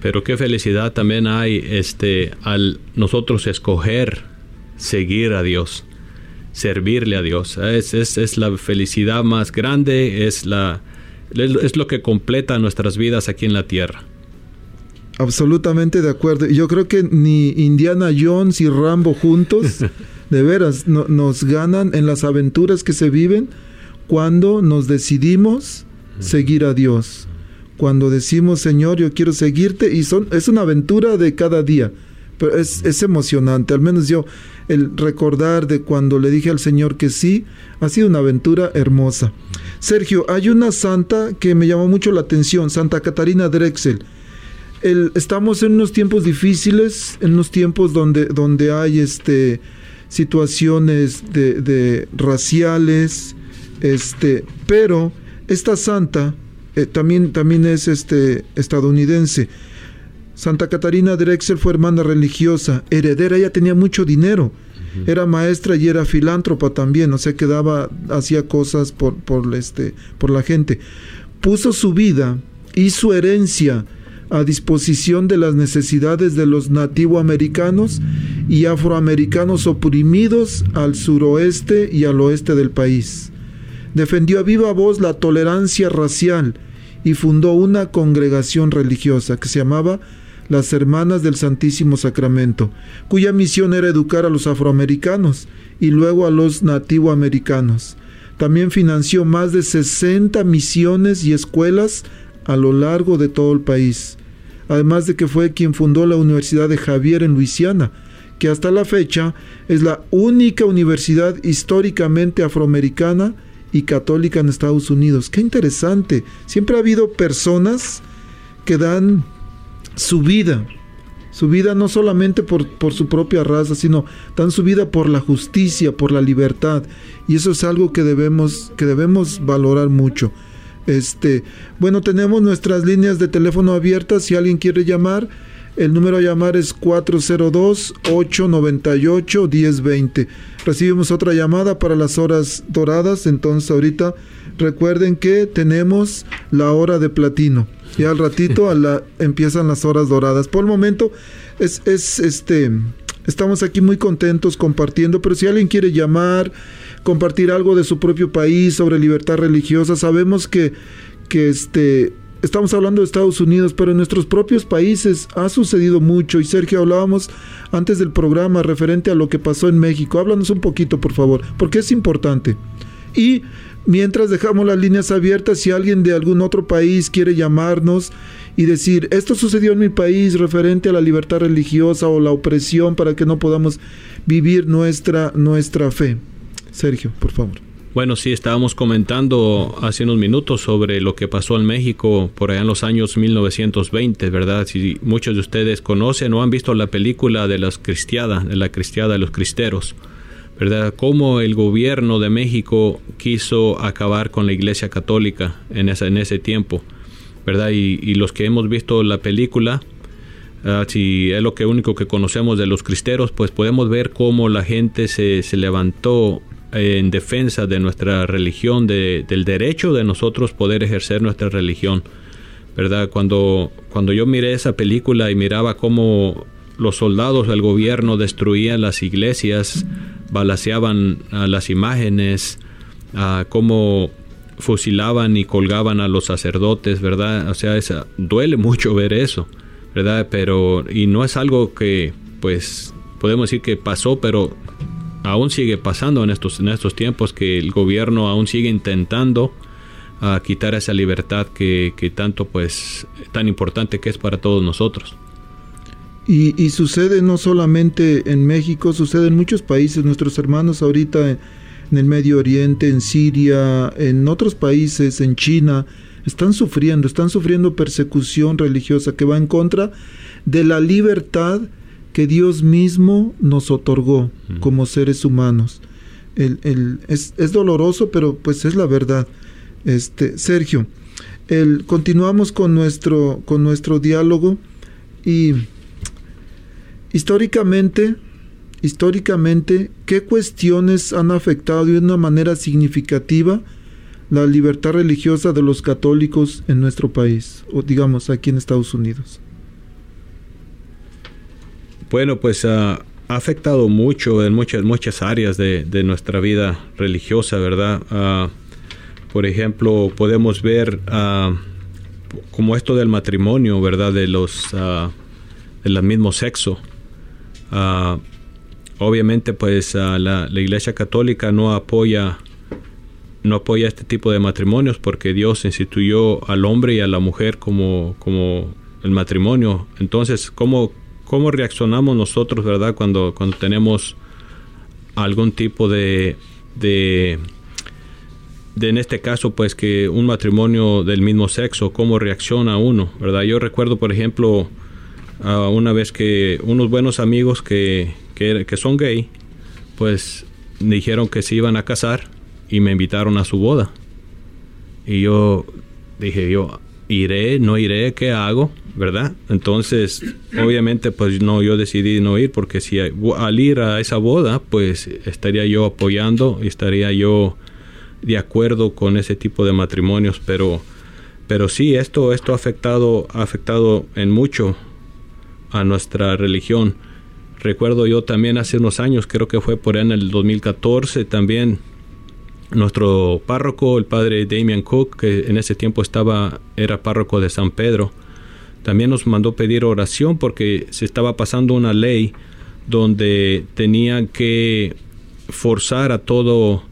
Pero qué felicidad también hay este al nosotros escoger seguir a Dios, servirle a Dios. Es, es, la felicidad más grande, es la es lo que completa nuestras vidas aquí en la tierra. Absolutamente de acuerdo. Yo creo que ni Indiana Jones y Rambo juntos de veras, nos ganan en las aventuras que se viven cuando nos decidimos seguir a Dios. Cuando decimos, Señor, yo quiero seguirte, y son, es una aventura de cada día, pero es, es emocionante, al menos yo, el recordar de cuando le dije al Señor que sí, ha sido una aventura hermosa. Sergio, hay una santa que me llamó mucho la atención, Santa Catarina Drexel. El, estamos en unos tiempos difíciles, en unos tiempos donde, donde hay este, situaciones de, raciales, este, pero esta santa eh, también, también es este, estadounidense. Santa Catarina Drexel fue hermana religiosa, heredera, ella tenía mucho dinero, era maestra y era filántropa también, o sea que daba, hacía cosas por, por, este, por la gente. Puso su vida y su herencia a disposición de las necesidades de los nativoamericanos y afroamericanos oprimidos al suroeste y al oeste del país. Defendió a viva voz la tolerancia racial y fundó una congregación religiosa que se llamaba las Hermanas del Santísimo Sacramento, cuya misión era educar a los afroamericanos y luego a los nativoamericanos. También financió más de 60 misiones y escuelas a lo largo de todo el país, además de que fue quien fundó la Universidad de Javier en Luisiana, que hasta la fecha es la única universidad históricamente afroamericana católica en Estados Unidos. Qué interesante. Siempre ha habido personas que dan su vida, su vida no solamente por, por, su propia raza, sino dan su vida por la justicia, por la libertad. Y eso es algo que debemos, que debemos valorar mucho. Este, bueno, tenemos nuestras líneas de teléfono abiertas si alguien quiere llamar. El número a llamar es 402-898-1020. Recibimos otra llamada para las horas doradas, entonces ahorita recuerden que tenemos la hora de platino. Y al ratito empiezan las horas doradas. Por el momento es, es este estamos aquí muy contentos compartiendo, pero si alguien quiere llamar, compartir algo de su propio país sobre libertad religiosa. Sabemos que, que este, estamos hablando de Estados Unidos, pero en nuestros propios países ha sucedido mucho. Y Sergio, hablábamos antes del programa referente a lo que pasó en México. Háblanos un poquito, por favor, porque es importante. Y mientras dejamos las líneas abiertas, si alguien de algún otro país quiere llamarnos y decir, esto sucedió en mi país referente a la libertad religiosa o la opresión para que no podamos vivir nuestra, nuestra fe. Sergio, por favor. Bueno, sí, estábamos comentando hace unos minutos sobre lo que pasó en México por allá en los años 1920, ¿verdad? Si muchos de ustedes conocen o han visto la película de las cristiadas, de la cristiada de los cristeros, ¿verdad? Cómo el gobierno de México quiso acabar con la Iglesia Católica en, esa, en ese tiempo, ¿verdad? Y, los que hemos visto la película, ah, si es lo que único que conocemos de los cristeros, pues podemos ver cómo la gente se, se levantó en defensa de nuestra religión, de, del derecho de nosotros poder ejercer nuestra religión. ¿Verdad? Cuando, cuando yo miré esa película y miraba cómo los soldados del gobierno destruían las iglesias, balaceaban a las imágenes, a cómo fusilaban y colgaban a los sacerdotes, ¿verdad? O sea, esa, duele mucho ver eso, ¿verdad? Pero, y no es algo que, pues, podemos decir que pasó, pero aún sigue pasando en estos, en estos tiempos que el gobierno aún sigue intentando ah, quitar esa libertad que, tanto pues tan importante que es para todos nosotros. Y, sucede no solamente en México, sucede en muchos países, nuestros hermanos ahorita en, en el Medio Oriente, en Siria, en otros países, en China, están sufriendo, están sufriendo persecución religiosa que va en contra de la libertad que Dios mismo nos otorgó como seres humanos. El, es, doloroso, pero pues es la verdad. Este, Sergio, el, continuamos con nuestro, con nuestro diálogo y históricamente, históricamente, ¿qué cuestiones han afectado de una manera significativa la libertad religiosa de los católicos en nuestro país, o digamos aquí en Estados Unidos? Bueno, pues ah, ha afectado mucho en muchas, muchas áreas de, nuestra vida religiosa, ¿verdad? Ah, por ejemplo, podemos ver uh, como esto del matrimonio, ¿verdad? De los del mismo sexo. obviamente, pues la, la, Iglesia Católica no apoya no apoya este tipo de matrimonios porque Dios instituyó al hombre y a la mujer como, como el matrimonio. Entonces, ¿cómo cómo reaccionamos nosotros, ¿verdad? Cuando, cuando tenemos algún tipo de, de, en este caso, pues que un matrimonio del mismo sexo, cómo reacciona uno, ¿verdad? Yo recuerdo, por ejemplo, una vez que unos buenos amigos que, que, que son gay, pues dijeron que se iban a casar y me invitaron a su boda. Y yo dije, yo, iré, no iré, ¿qué hago? ¿Verdad? Entonces, obviamente, pues no, yo decidí no ir porque si al ir a esa boda, pues estaría yo apoyando y estaría yo de acuerdo con ese tipo de matrimonios, pero, pero sí, esto, esto ha afectado, ha afectado en mucho a nuestra religión. Recuerdo yo también hace unos años, creo que fue por ahí en el 2014, también nuestro párroco, el padre Damian Cook, que en ese tiempo estaba, era párroco de San Pedro, también nos mandó pedir oración porque se estaba pasando una ley donde tenían que forzar a todo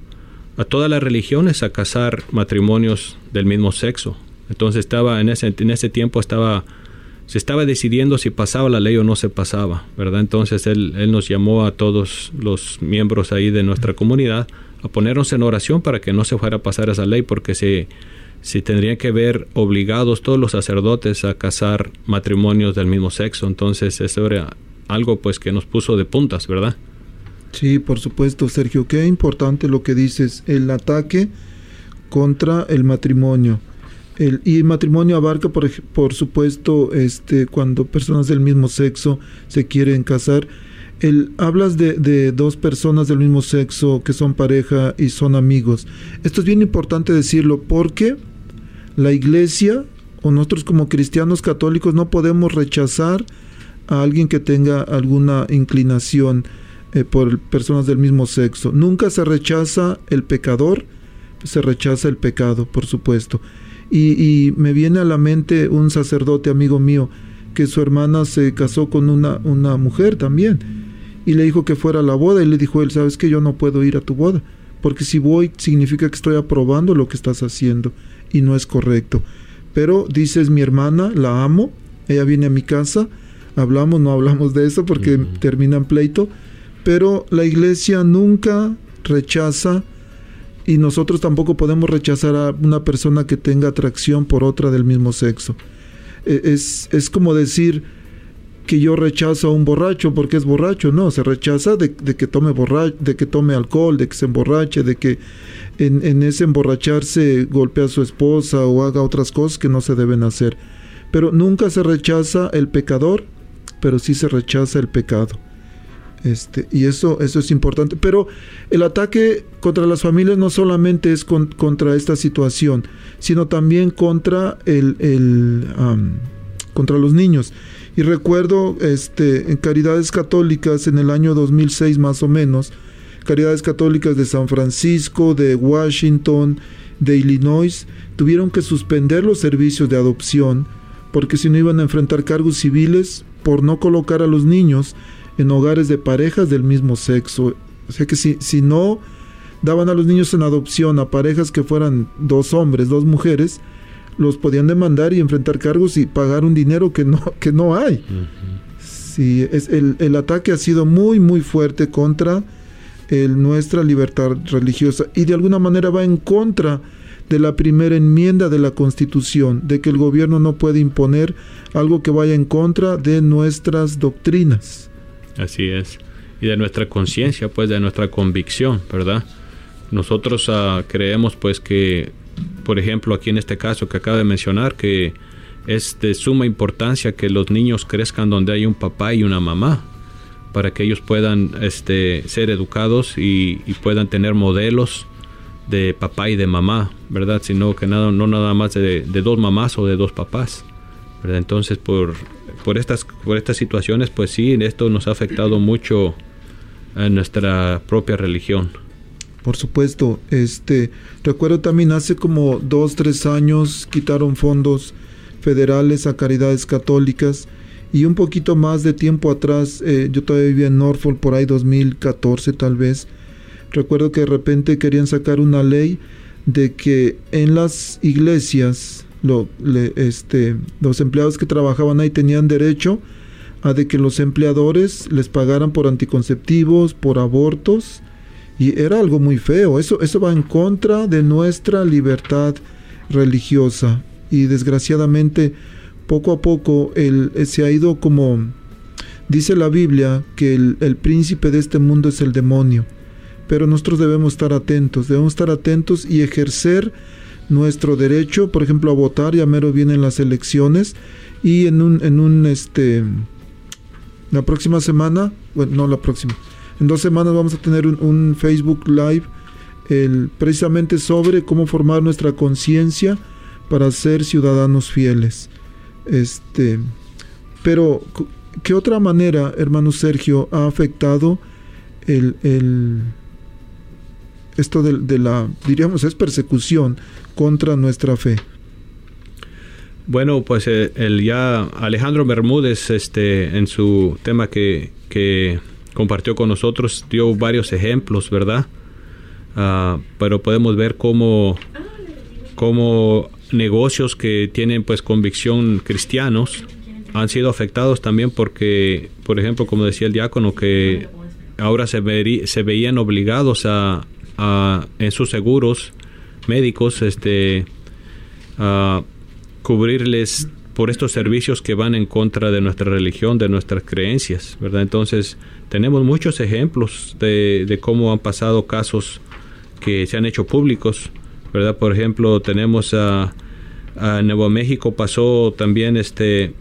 a todas las religiones a casar matrimonios del mismo sexo. Entonces estaba en ese en ese tiempo estaba se estaba decidiendo si pasaba la ley o no se pasaba, ¿verdad? Entonces él, él nos llamó a todos los miembros ahí de nuestra comunidad a ponernos en oración para que no se fuera a pasar esa ley, porque se, se tendrían que ver obligados todos los sacerdotes a casar matrimonios del mismo sexo. Entonces eso era algo pues que nos puso de puntas, ¿verdad? Sí, por supuesto, Sergio. Qué importante lo que dices, el ataque contra el matrimonio. El, y el matrimonio abarca, por, por supuesto, este, cuando personas del mismo sexo se quieren casar el, hablas de, dos personas del mismo sexo que son pareja y son amigos. Esto es bien importante decirlo porque la iglesia o nosotros como cristianos católicos no podemos rechazar a alguien que tenga alguna inclinación eh, por personas del mismo sexo. Nunca se rechaza el pecador, se rechaza el pecado, por supuesto. Y, me viene a la mente un sacerdote amigo mío que su hermana se casó con una, una mujer también y le dijo que fuera a la boda y le dijo él, sabes que yo no puedo ir a tu boda, porque si voy significa que estoy aprobando lo que estás haciendo y no es correcto. Pero dices, mi hermana, la amo, ella viene a mi casa, hablamos, no hablamos de eso porque termina en pleito, pero la iglesia nunca rechaza y nosotros tampoco podemos rechazar a una persona que tenga atracción por otra del mismo sexo. E, es, es como decir que yo rechazo a un borracho porque es borracho, no, se rechaza de, que tome de que tome alcohol, de que se emborrache, de que en, en ese emborracharse golpea a su esposa o haga otras cosas que no se deben hacer. Pero nunca se rechaza el pecador, pero sí se rechaza el pecado. Este, y eso, eso es importante. Pero el ataque contra las familias no solamente es contra esta situación, sino también contra, el, el contra los niños. Y recuerdo este, en Caridades Católicas en el año 2006 más o menos, Caridades Católicas de San Francisco, de Washington, de Illinois, tuvieron que suspender los servicios de adopción porque si no iban a enfrentar cargos civiles por no colocar a los niños en hogares de parejas del mismo sexo. O sea que si, si no daban a los niños en adopción a parejas que fueran dos hombres, dos mujeres, los podían demandar y enfrentar cargos y pagar un dinero que no, que no hay. es, el, el, ataque ha sido muy, muy fuerte contra el, nuestra libertad religiosa y de alguna manera va en contra de la primera enmienda de la Constitución, de que el gobierno no puede imponer algo que vaya en contra de nuestras doctrinas. Así es. Y de nuestra conciencia, pues de nuestra convicción, ¿verdad? Nosotros uh, creemos pues que, por ejemplo, aquí en este caso que acaba de mencionar, que es de suma importancia que los niños crezcan donde hay un papá y una mamá, para que ellos puedan este, ser educados y, puedan tener modelos de papá y de mamá, ¿verdad? Sino que nada, no nada más de, dos mamás o de dos papás. ¿verdad? Entonces, por, por estas, por estas situaciones, pues sí, esto nos ha afectado mucho en nuestra propia religión. Por supuesto, este, recuerdo también hace como dos, tres años quitaron fondos federales a caridades católicas y un poquito más de tiempo atrás, eh, yo todavía vivía en Norfolk, por ahí 2014 tal vez, recuerdo que de repente querían sacar una ley de que en las iglesias lo, este, los empleados que trabajaban ahí tenían derecho a de que los empleadores les pagaran por anticonceptivos, por abortos, y era algo muy feo. Eso, eso va en contra de nuestra libertad religiosa. Y desgraciadamente, poco a poco, el, se ha ido como, dice la Biblia, que el, el príncipe de este mundo es el demonio. Pero nosotros debemos estar atentos, debemos estar atentos y ejercer nuestro derecho, por ejemplo, a votar, ya mero vienen las elecciones y en un, en un, este, la próxima semana, bueno, no la próxima, en dos semanas vamos a tener un, Facebook Live precisamente sobre cómo formar nuestra conciencia para ser ciudadanos fieles. Este, pero, ¿qué otra manera, hermano Sergio, ha afectado el, el esto de, la, diríamos, es persecución contra nuestra fe. Bueno, pues eh, el ya Alejandro Bermúdez, este, en su tema que, que compartió con nosotros, dio varios ejemplos, ¿verdad? Ah, pero podemos ver cómo, cómo negocios que tienen pues convicción cristianos han sido afectados también porque, por ejemplo, como decía el diácono, que ahora se, veían obligados a, en sus seguros médicos este, a cubrirles por estos servicios que van en contra de nuestra religión, de nuestras creencias, ¿verdad? Entonces, tenemos muchos ejemplos de, de cómo han pasado casos que se han hecho públicos, ¿verdad? Por ejemplo, tenemos a, Nuevo México pasó también este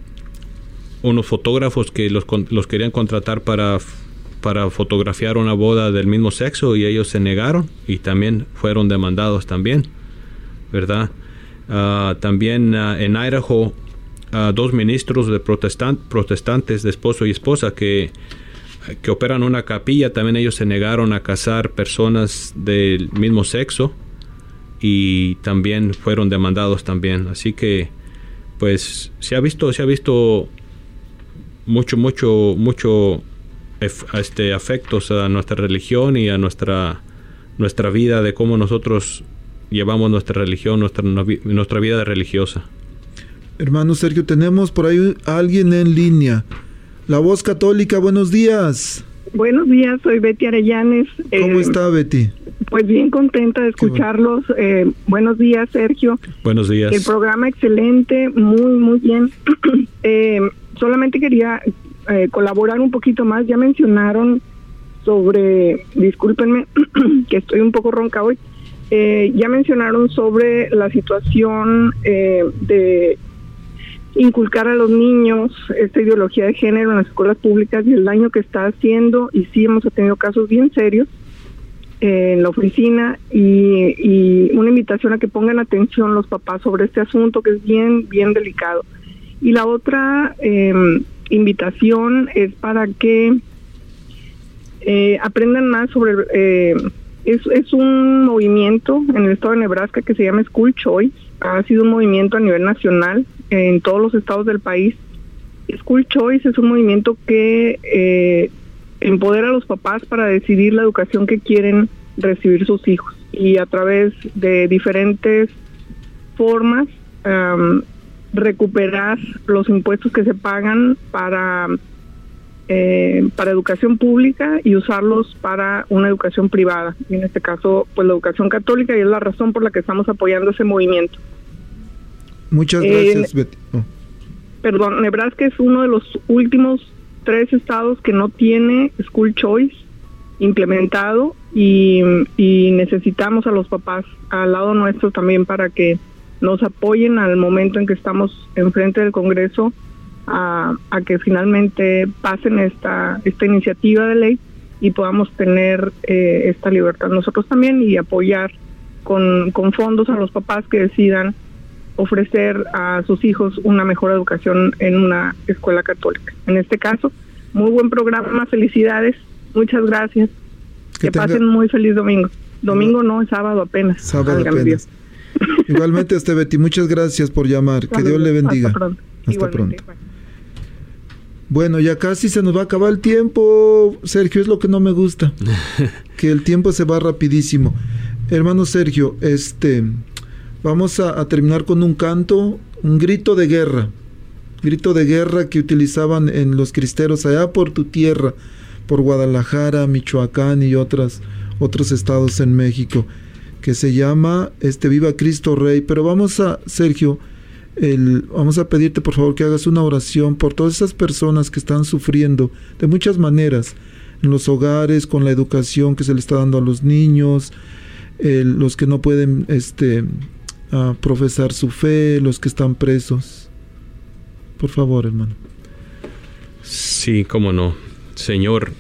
unos fotógrafos que los, los querían contratar para para fotografiar una boda del mismo sexo y ellos se negaron y también fueron demandados también, ¿verdad? Ah, también ah, en Idaho, uh, dos ministros de protestantes de esposo y esposa que, que operan una capilla, también ellos se negaron a casar personas del mismo sexo y también fueron demandados también. Así que, pues, se ha visto, se ha visto mucho, mucho, mucho este, afectos a nuestra religión y a nuestra, nuestra vida, de cómo nosotros llevamos nuestra religión, nuestra, nuestra vida religiosa. Hermano Sergio, tenemos por ahí alguien en línea. La voz católica, buenos días. Buenos días, soy Betty Arellanes. ¿Cómo está Betty? Pues bien contenta de escucharlos. Eh, buenos días, Sergio. Buenos días. El programa excelente, muy, muy bien. Eh, solamente quería eh, colaborar un poquito más. Ya mencionaron sobre, discúlpenme, que estoy un poco ronca hoy. ya mencionaron sobre la situación de inculcar a los niños esta ideología de género en las escuelas públicas y el daño que está haciendo. Y sí hemos tenido casos bien serios en la oficina y, una invitación a que pongan atención los papás sobre este asunto que es bien, bien delicado. Y la otra em, invitación es para que eh, aprendan más sobre... Eh, es, es un movimiento en el estado de Nebraska que se llama School Choice. Ha sido un movimiento a nivel nacional en todos los estados del país. School Choice es un movimiento que eh, empodera a los papás para decidir la educación que quieren recibir sus hijos y a través de diferentes formas recuperar los impuestos que se pagan para eh, para educación pública y usarlos para una educación privada en este caso pues la educación católica y es la razón por la que estamos apoyando ese movimiento muchas gracias Betty oh. perdón Nebraska es uno de los últimos tres estados que no tiene school choice implementado y, necesitamos a los papás al lado nuestro también para que nos apoyen al momento en que estamos enfrente del Congreso a, que finalmente pasen esta, esta iniciativa de ley y podamos tener eh, esta libertad nosotros también y apoyar con, con fondos a los papás que decidan ofrecer a sus hijos una mejor educación en una escuela católica. En este caso, muy buen programa, felicidades, muchas gracias. Que, pasen muy feliz domingo. Domingo no, es sábado apenas. Sábado apenas. Igualmente, este Betty, muchas gracias por llamar. que Dios le bendiga. Hasta pronto. Hasta pronto. Bueno, ya casi se nos va a acabar el tiempo, Sergio, es lo que no me gusta. que el tiempo se va rapidísimo. Hermano Sergio, este Vamos a, terminar con un canto, un grito de guerra. Grito de guerra que utilizaban en los cristeros allá por tu tierra, por Guadalajara, Michoacán y otras, otros estados en México, que se llama este Viva Cristo Rey. Pero vamos a, Sergio, el, vamos a pedirte por favor que hagas una oración por todas esas personas que están sufriendo de muchas maneras en los hogares, con la educación que se le está dando a los niños, los que no pueden este, a profesar su fe, los que están presos. Por favor, hermano. Sí, cómo no. Señor,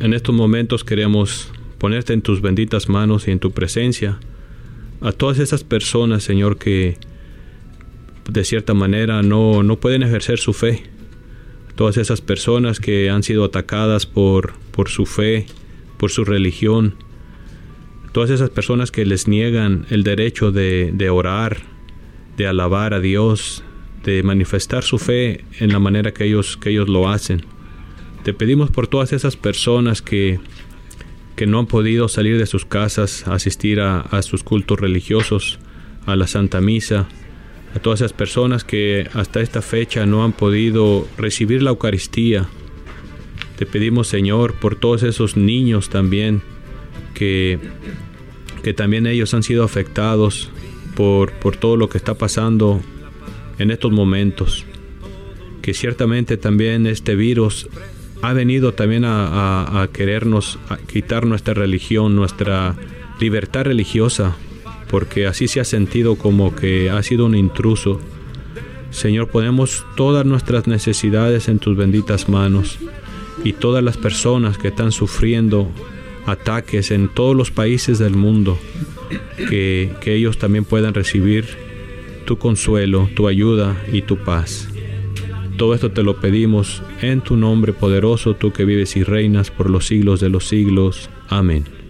en estos momentos queremos ponerte en tus benditas manos y en tu presencia a todas esas personas, Señor, que de cierta manera no, no pueden ejercer su fe. Todas esas personas que han sido atacadas por, por su fe, por su religión, todas esas personas que les niegan el derecho de, orar, de alabar a Dios, de manifestar su fe en la manera que ellos, que ellos lo hacen. Te pedimos por todas esas personas que, que no han podido salir de sus casas, asistir a, a sus cultos religiosos, a la Santa Misa, a todas esas personas que hasta esta fecha no han podido recibir la Eucaristía. Te pedimos, Señor, por todos esos niños también que, que también ellos han sido afectados por, por todo lo que está pasando en estos momentos. Que ciertamente también este virus ha venido también a, querernos quitar nuestra religión, nuestra libertad religiosa, porque así se ha sentido como que ha sido un intruso. Señor, ponemos todas nuestras necesidades en tus benditas manos y todas las personas que están sufriendo ataques en todos los países del mundo, que, que ellos también puedan recibir tu consuelo, tu ayuda y tu paz. Todo esto te lo pedimos en tu nombre poderoso, tú que vives y reinas por los siglos de los siglos. Amén.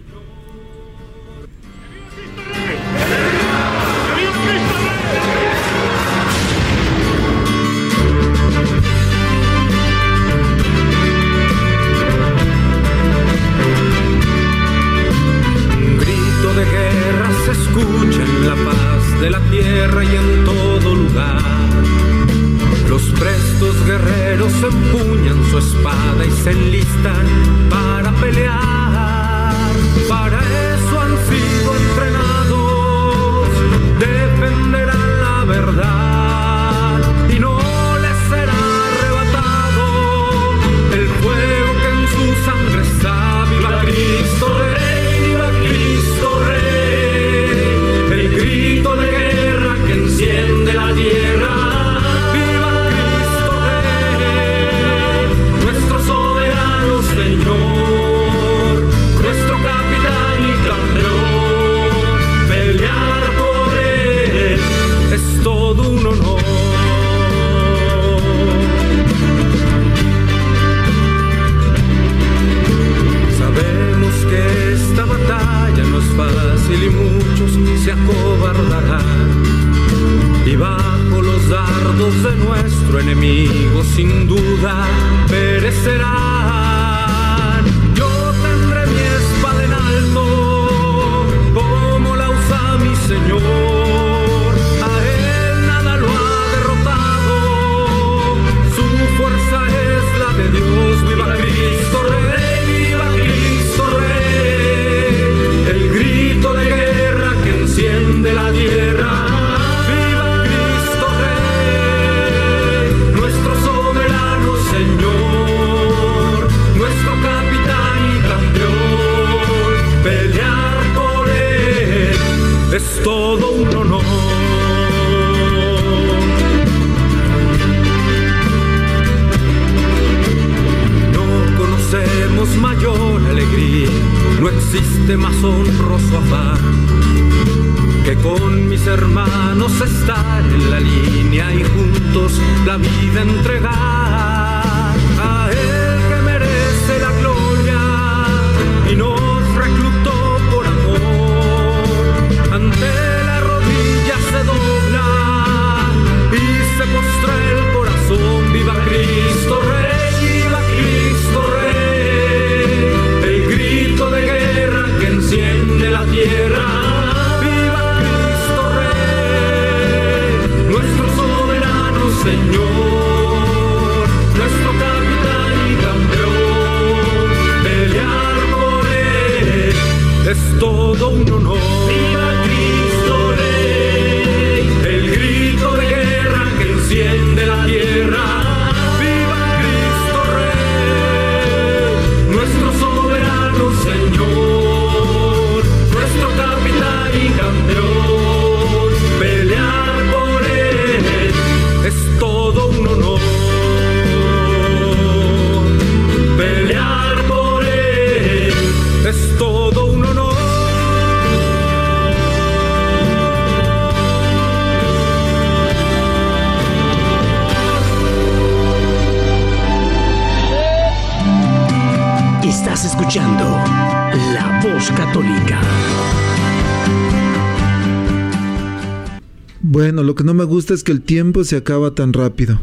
Es que el tiempo se acaba tan rápido.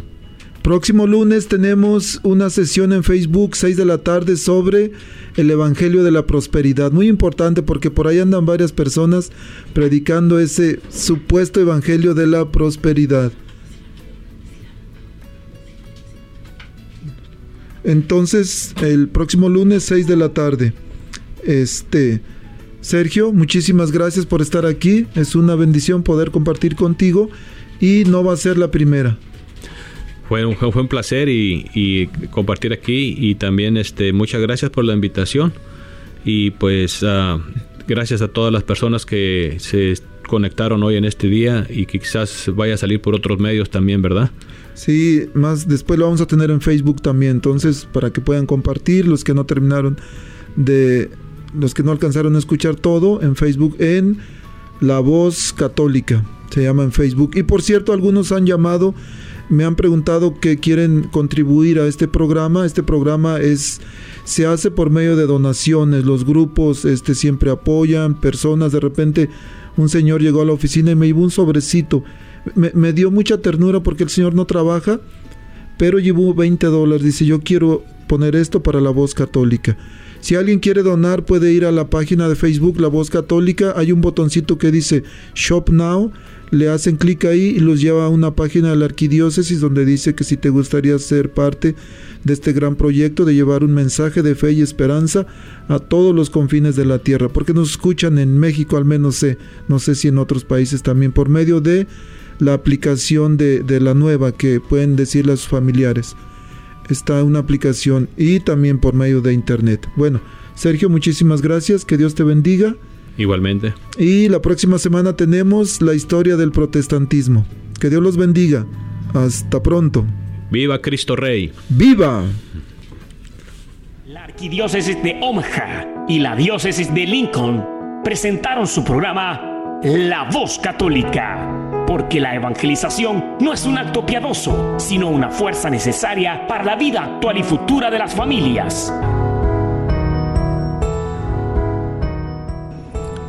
Próximo lunes tenemos una sesión en Facebook, 6 de la tarde, sobre el Evangelio de la Prosperidad. Muy importante porque por ahí andan varias personas predicando ese supuesto Evangelio de la Prosperidad. Entonces, el próximo lunes, 6 de la tarde. Este, Sergio, muchísimas gracias por estar aquí. Es una bendición poder compartir contigo y no va a ser la primera. Fue un, fue un placer y, y compartir aquí y también este, muchas gracias por la invitación y pues ah, gracias a todas las personas que se conectaron hoy en este día y que quizás vaya a salir por otros medios también, ¿verdad? Sí, más después lo vamos a tener en Facebook también, entonces para que puedan compartir los que no terminaron de los que no alcanzaron a escuchar todo en Facebook en La Voz Católica, se llama en Facebook. Y por cierto, algunos han llamado, me han preguntado que quieren contribuir a este programa. Este programa es se hace por medio de donaciones, los grupos este siempre apoyan, personas de repente un señor llegó a la oficina y me llevó un sobrecito. Me, me dio mucha ternura porque el señor no trabaja, pero llevó 20 dólares. Dice, yo quiero poner esto para la voz católica. Si alguien quiere donar, puede ir a la página de Facebook La Voz Católica. Hay un botoncito que dice Shop Now. Le hacen clic ahí y los lleva a una página de la arquidiócesis donde dice que si te gustaría ser parte de este gran proyecto de llevar un mensaje de fe y esperanza a todos los confines de la tierra. Porque nos escuchan en México, al menos sé, no sé si en otros países también, por medio de la aplicación de, de la nueva que pueden decirle a sus familiares está una aplicación y también por medio de internet. Bueno, Sergio, muchísimas gracias, que Dios te bendiga. Igualmente. Y la próxima semana tenemos la historia del protestantismo. Que Dios los bendiga. Hasta pronto. Viva Cristo Rey. ¡Viva! La Arquidiócesis de Omaha y la Diócesis de Lincoln presentaron su programa La Voz Católica, porque la evangelización no es un acto piadoso, sino una fuerza necesaria para la vida actual y futura de las familias.